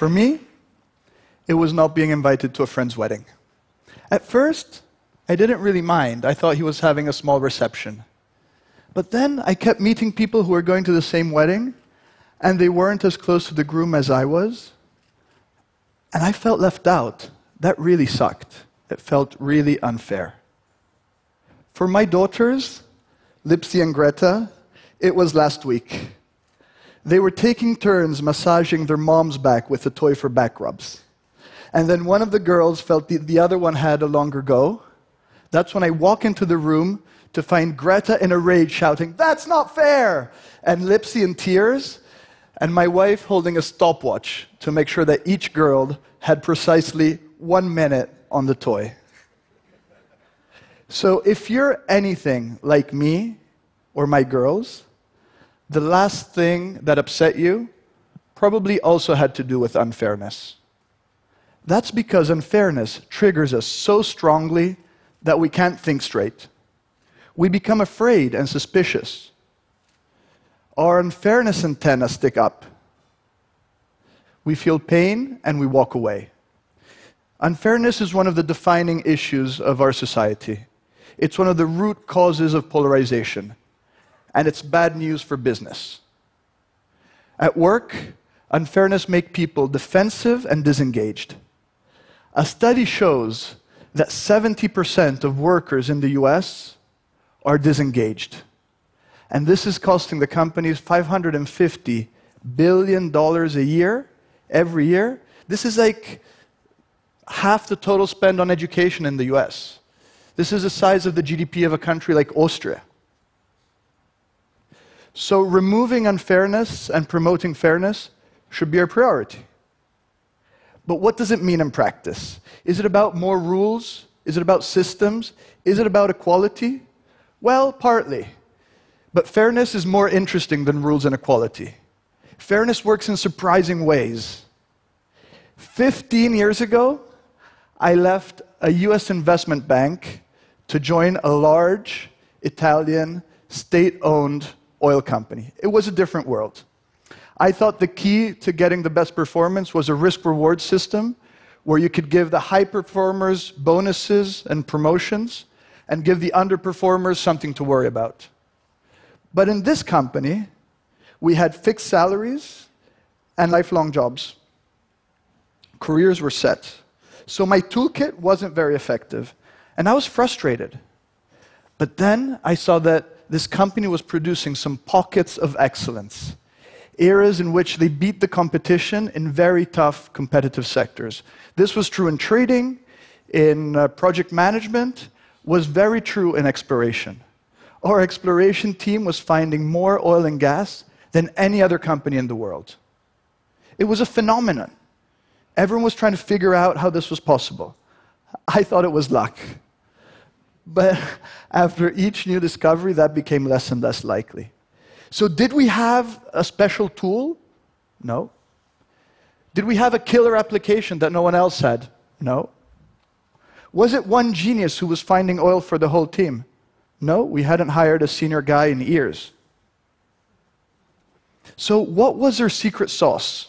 For me, it was not being invited to a friend's wedding. At first, I didn't really mind. I thought he was having a small reception. But then I kept meeting people who were going to the same wedding, and they weren't as close to the groom as I was. And I felt left out. That really sucked. It felt really unfair. For my daughters, Lipsy and Greta, it was last week. They were taking turns massaging their mom's back with a toy for back rubs. And then one of the girls felt the, the other one had a longer go. That's when I walk into the room to find Greta in a rage shouting, That's not fair! And Lipsy in tears, and my wife holding a stopwatch to make sure that each girl had precisely one minute on the toy. So if you're anything like me or my girls, the last thing that upset you probably also had to do with unfairness. That's because unfairness triggers us so strongly that we can't think straight. We become afraid and suspicious. Our unfairness antenna stick up. We feel pain and we walk away. Unfairness is one of the defining issues of our society. It's one of the root causes of polarization, and it's bad news for business. At work, unfairness makes people defensive and disengaged. A study shows that 70% of workers in the US are disengaged. And this is costing the companies $550 billion a year, every year. This is like half the total spend on education in the US. This is the size of the GDP of a country like Austria. So, removing unfairness and promoting fairness should be our priority. But what does it mean in practice? Is it about more rules? Is it about systems? Is it about equality? Well, partly. But fairness is more interesting than rules and equality. Fairness works in surprising ways. 15 years ago, I left a US investment bank to join a large Italian state owned oil company. It was a different world. I thought the key to getting the best performance was a risk reward system where you could give the high performers bonuses and promotions and give the underperformers something to worry about. But in this company, we had fixed salaries and lifelong jobs. Careers were set. So my toolkit wasn't very effective. And I was frustrated. But then I saw that this company was producing some pockets of excellence, areas in which they beat the competition in very tough competitive sectors. This was true in trading, in uh, project management, was very true in exploration. Our exploration team was finding more oil and gas than any other company in the world. It was a phenomenon. Everyone was trying to figure out how this was possible. I thought it was luck. But after each new discovery, that became less and less likely. So, did we have a special tool? No. Did we have a killer application that no one else had? No. Was it one genius who was finding oil for the whole team? No, we hadn't hired a senior guy in years. So, what was their secret sauce?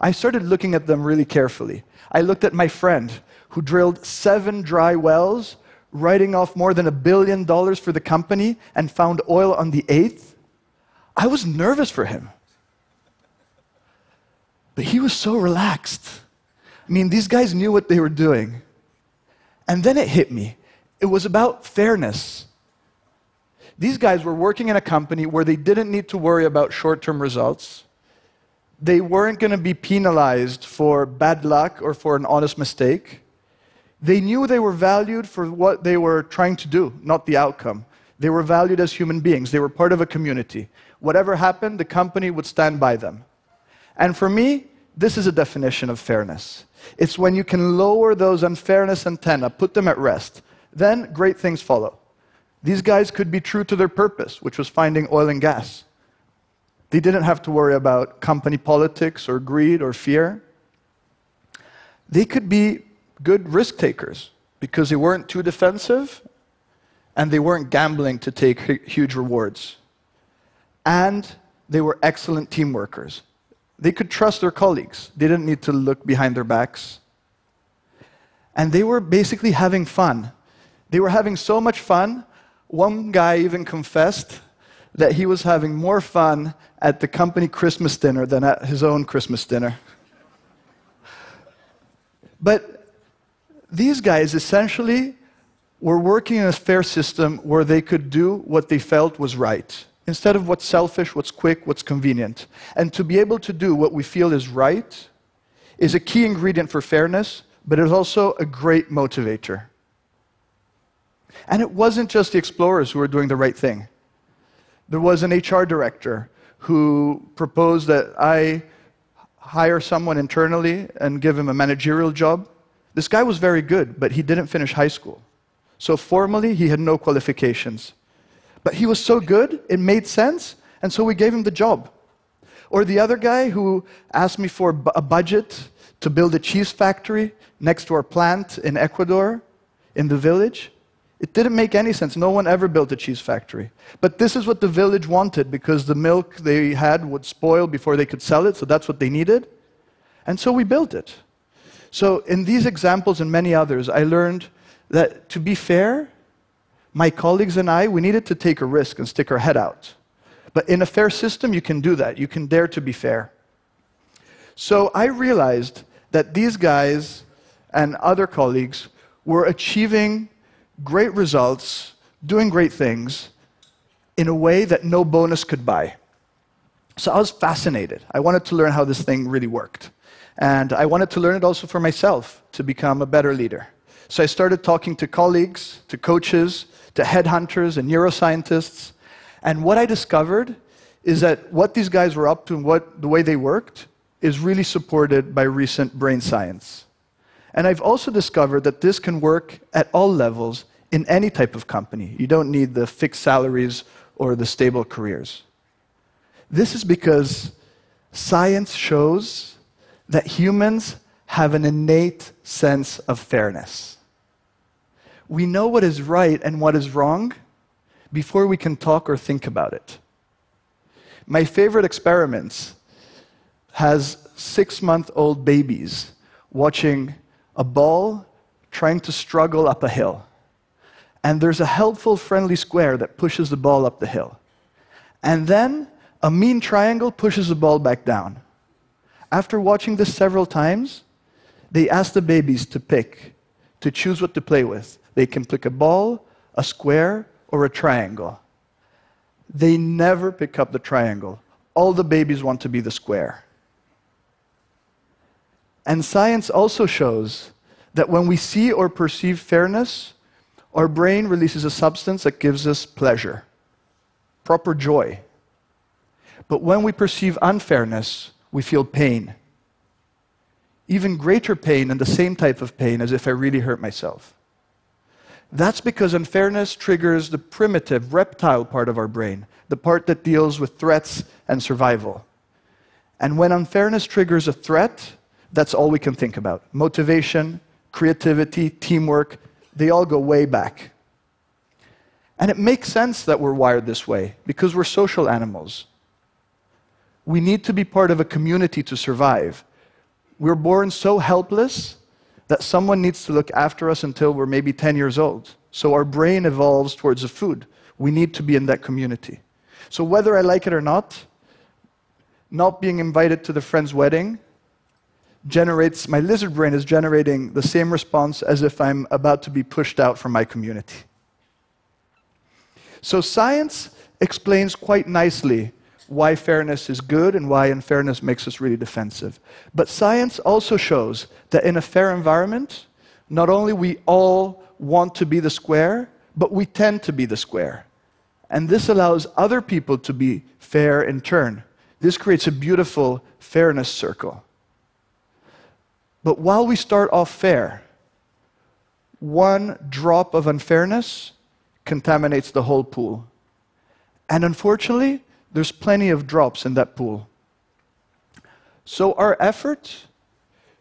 I started looking at them really carefully. I looked at my friend who drilled seven dry wells writing off more than a billion dollars for the company and found oil on the eighth, I was nervous for him. But he was so relaxed. I mean, these guys knew what they were doing. And then it hit me. It was about fairness. These guys were working in a company where they didn't need to worry about short term results. They weren't going to be penalized for bad luck or for an honest mistake. They knew they were valued for what they were trying to do, not the outcome. They were valued as human beings. They were part of a community. Whatever happened, the company would stand by them. And for me, this is a definition of fairness. It's when you can lower those unfairness antenna, put them at rest. Then great things follow. These guys could be true to their purpose, which was finding oil and gas. They didn't have to worry about company politics or greed or fear. They could be good risk takers because they weren't too defensive and they weren't gambling to take huge rewards. And they were excellent team workers. They could trust their colleagues. They didn't need to look behind their backs. And they were basically having fun. They were having so much fun, one guy even confessed that he was having more fun at the company Christmas dinner than at his own Christmas dinner. But these guys essentially were working in a fair system where they could do what they felt was right instead of what's selfish, what's quick, what's convenient. And to be able to do what we feel is right is a key ingredient for fairness, but it's also a great motivator. And it wasn't just the explorers who were doing the right thing. There was an HR director who proposed that I hire someone internally and give him a managerial job. This guy was very good, but he didn't finish high school. So formally, he had no qualifications. But he was so good, it made sense, and so we gave him the job. Or the other guy who asked me for a budget to build a cheese factory next to our plant in Ecuador, in the village. It didn't make any sense. No one ever built a cheese factory. But this is what the village wanted because the milk they had would spoil before they could sell it, so that's what they needed. And so we built it. So, in these examples and many others, I learned that to be fair, my colleagues and I, we needed to take a risk and stick our head out. But in a fair system, you can do that. You can dare to be fair. So I realized that these guys and other colleagues were achieving great results, doing great things in a way that no bonus could buy. So I was fascinated. I wanted to learn how this thing really worked. And I wanted to learn it also for myself to become a better leader. So I started talking to colleagues, to coaches, to headhunters and neuroscientists. And what I discovered is that what these guys were up to and what, the way they worked is really supported by recent brain science. And I've also discovered that this can work at all levels in any type of company. You don't need the fixed salaries or the stable careers. This is because science shows that humans have an innate sense of fairness we know what is right and what is wrong before we can talk or think about it. My favorite experiments has six month old babies watching a ball trying to struggle up a hill. And there's a helpful, friendly square that pushes the ball up the hill. And then a mean triangle pushes the ball back down. After watching this several times, they ask the babies to pick, to choose what to play with. They can pick a ball, a square, or a triangle. They never pick up the triangle. All the babies want to be the square. And science also shows that when we see or perceive fairness, our brain releases a substance that gives us pleasure, proper joy. But when we perceive unfairness, we feel pain. Even greater pain and the same type of pain as if I really hurt myself. That's because unfairness triggers the primitive, reptile part of our brain, the part that deals with threats and survival. And when unfairness triggers a threat, that's all we can think about. Motivation, creativity, teamwork, they all go way back. And it makes sense that we're wired this way because we're social animals. We need to be part of a community to survive. We're born so helpless that someone needs to look after us until we're maybe 10 years old. So our brain evolves towards the food. We need to be in that community. So whether I like it or not, not being invited to the friend's wedding generates, my lizard brain is generating the same response as if I'm about to be pushed out from my community. So science explains quite nicely why fairness is good and why unfairness makes us really defensive. But science also shows that in a fair environment, not only we all want to be the square, but we tend to be the square. And this allows other people to be fair in turn. This creates a beautiful fairness circle. But while we start off fair, one drop of unfairness contaminates the whole pool. And unfortunately, there's plenty of drops in that pool. So our effort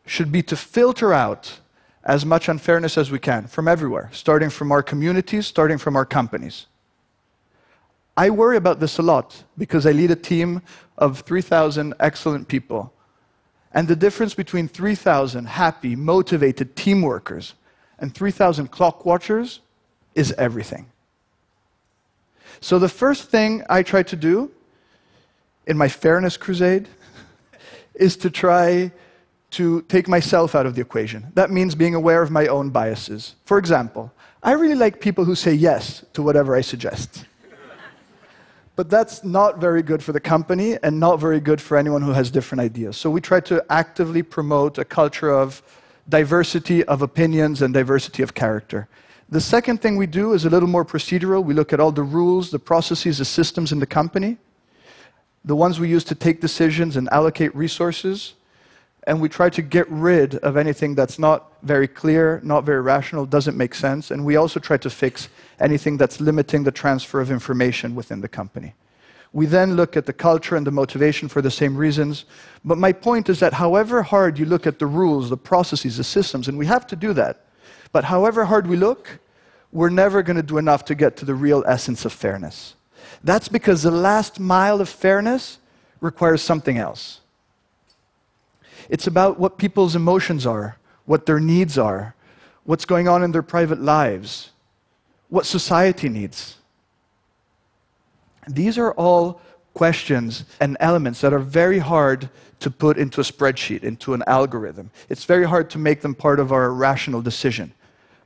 should be to filter out as much unfairness as we can from everywhere, starting from our communities, starting from our companies. I worry about this a lot because I lead a team of 3,000 excellent people. And the difference between 3,000 happy, motivated team workers and 3,000 clock watchers is everything. So, the first thing I try to do in my fairness crusade is to try to take myself out of the equation. That means being aware of my own biases. For example, I really like people who say yes to whatever I suggest. but that's not very good for the company and not very good for anyone who has different ideas. So we try to actively promote a culture of diversity of opinions and diversity of character. The second thing we do is a little more procedural. We look at all the rules, the processes, the systems in the company, the ones we use to take decisions and allocate resources, and we try to get rid of anything that's not very clear, not very rational, doesn't make sense, and we also try to fix anything that's limiting the transfer of information within the company. We then look at the culture and the motivation for the same reasons. But my point is that however hard you look at the rules, the processes, the systems, and we have to do that, but however hard we look, we're never going to do enough to get to the real essence of fairness. That's because the last mile of fairness requires something else. It's about what people's emotions are, what their needs are, what's going on in their private lives, what society needs. These are all questions and elements that are very hard to put into a spreadsheet, into an algorithm. It's very hard to make them part of our rational decision.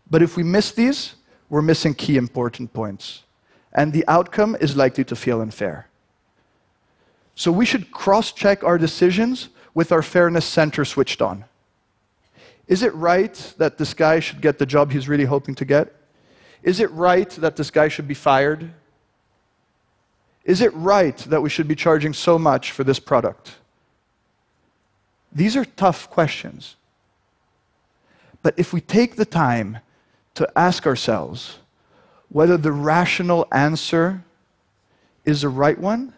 But if we miss these, we're missing key important points. And the outcome is likely to feel unfair. So we should cross check our decisions with our fairness center switched on. Is it right that this guy should get the job he's really hoping to get? Is it right that this guy should be fired? Is it right that we should be charging so much for this product? These are tough questions. But if we take the time to ask ourselves whether the rational answer is the right one,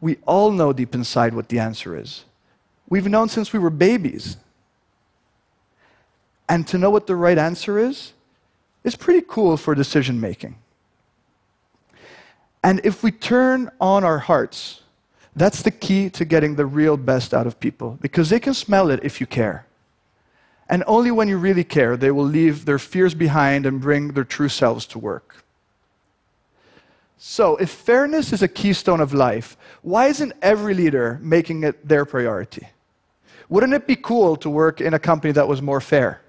we all know deep inside what the answer is. We've known since we were babies. And to know what the right answer is, is pretty cool for decision making. And if we turn on our hearts, that's the key to getting the real best out of people because they can smell it if you care. And only when you really care, they will leave their fears behind and bring their true selves to work. So, if fairness is a keystone of life, why isn't every leader making it their priority? Wouldn't it be cool to work in a company that was more fair?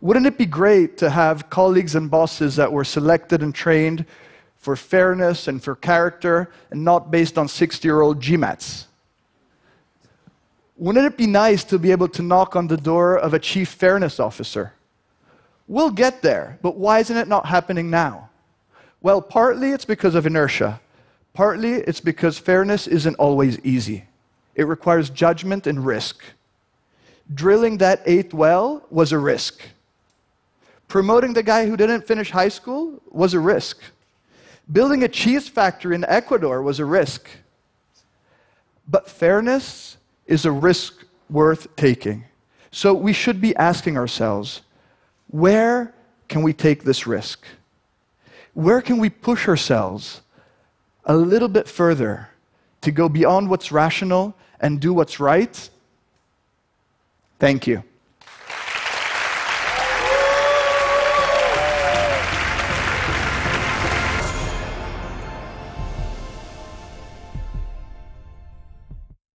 Wouldn't it be great to have colleagues and bosses that were selected and trained for fairness and for character and not based on 60 year old GMATs? Wouldn't it be nice to be able to knock on the door of a chief fairness officer? We'll get there, but why isn't it not happening now? Well, partly it's because of inertia. Partly it's because fairness isn't always easy. It requires judgment and risk. Drilling that eighth well was a risk. Promoting the guy who didn't finish high school was a risk. Building a cheese factory in Ecuador was a risk. But fairness is a risk worth taking. So we should be asking ourselves where can we take this risk? Where can we push ourselves a little bit further to go beyond what's rational and do what's right? Thank you.